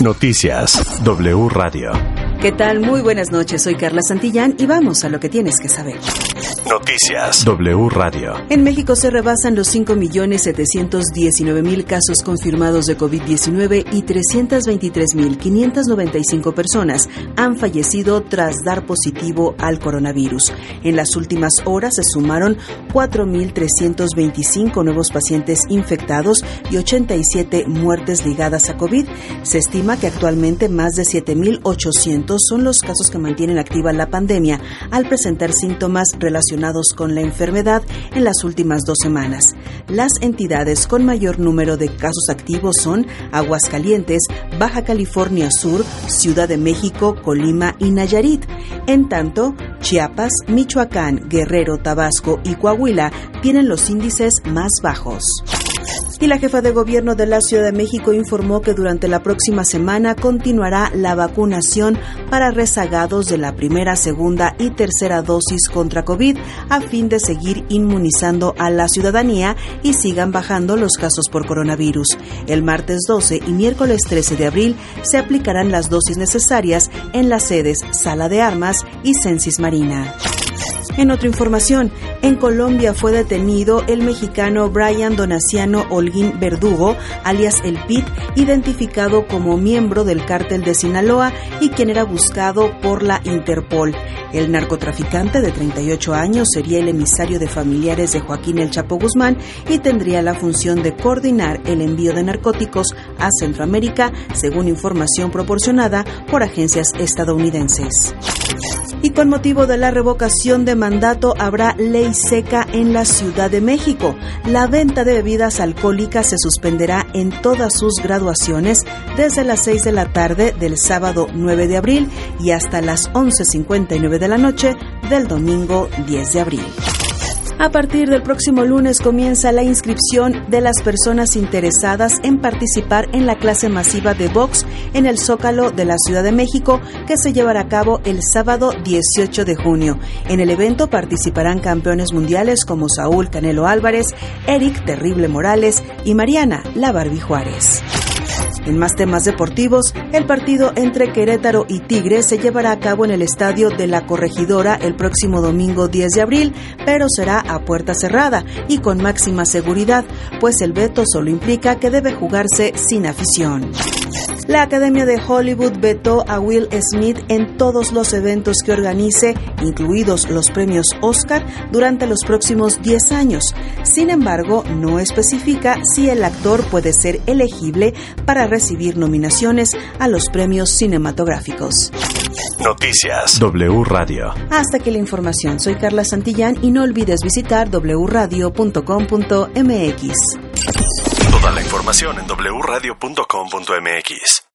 Noticias W Radio. ¿Qué tal? Muy buenas noches, soy Carla Santillán y vamos a lo que tienes que saber. Noticias W Radio. En México se rebasan los 5.719.000 casos confirmados de COVID-19 y 323.595 personas han fallecido tras dar positivo al coronavirus. En las últimas horas se sumaron 4.325 nuevos pacientes infectados y 87 muertes ligadas a COVID. Se estima que actualmente más de 7.800 son los casos que mantienen activa la pandemia al presentar síntomas relacionados con la enfermedad en las últimas dos semanas. Las entidades con mayor número de casos activos son Aguascalientes, Baja California Sur, Ciudad de México, Colima y Nayarit. En tanto, Chiapas, Michoacán, Guerrero, Tabasco y Coahuila tienen los índices más bajos y la jefa de gobierno de la Ciudad de México informó que durante la próxima semana continuará la vacunación para rezagados de la primera, segunda y tercera dosis contra COVID a fin de seguir inmunizando a la ciudadanía y sigan bajando los casos por coronavirus. El martes 12 y miércoles 13 de abril se aplicarán las dosis necesarias en las sedes Sala de Armas y Censis Marina. En otra información, en Colombia fue detenido el mexicano Brian Donaciano Holguín Verdugo, alias El Pit, identificado como miembro del cártel de Sinaloa y quien era buscado por la Interpol. El narcotraficante de 38 años sería el emisario de familiares de Joaquín El Chapo Guzmán y tendría la función de coordinar el envío de narcóticos a Centroamérica, según información proporcionada por agencias estadounidenses. Y con motivo de la revocación de mandato habrá ley seca en la Ciudad de México. La venta de bebidas alcohólicas se suspenderá en todas sus graduaciones desde las 6 de la tarde del sábado 9 de abril y hasta las 11.59 de la noche del domingo 10 de abril. A partir del próximo lunes comienza la inscripción de las personas interesadas en participar en la clase masiva de box en el Zócalo de la Ciudad de México que se llevará a cabo el sábado 18 de junio. En el evento participarán campeones mundiales como Saúl Canelo Álvarez, Eric Terrible Morales y Mariana La Barbie Juárez. En más temas deportivos, el partido entre Querétaro y Tigre se llevará a cabo en el estadio de la Corregidora el próximo domingo 10 de abril, pero será a puerta cerrada y con máxima seguridad, pues el veto solo implica que debe jugarse sin afición. La Academia de Hollywood vetó a Will Smith en todos los eventos que organice, incluidos los premios Oscar, durante los próximos 10 años. Sin embargo, no especifica si el actor puede ser elegible para recibir nominaciones a los premios cinematográficos. Noticias W Radio. Hasta que la información, soy Carla Santillán y no olvides visitar wradio.com.mx. La información en wradio.com.mx.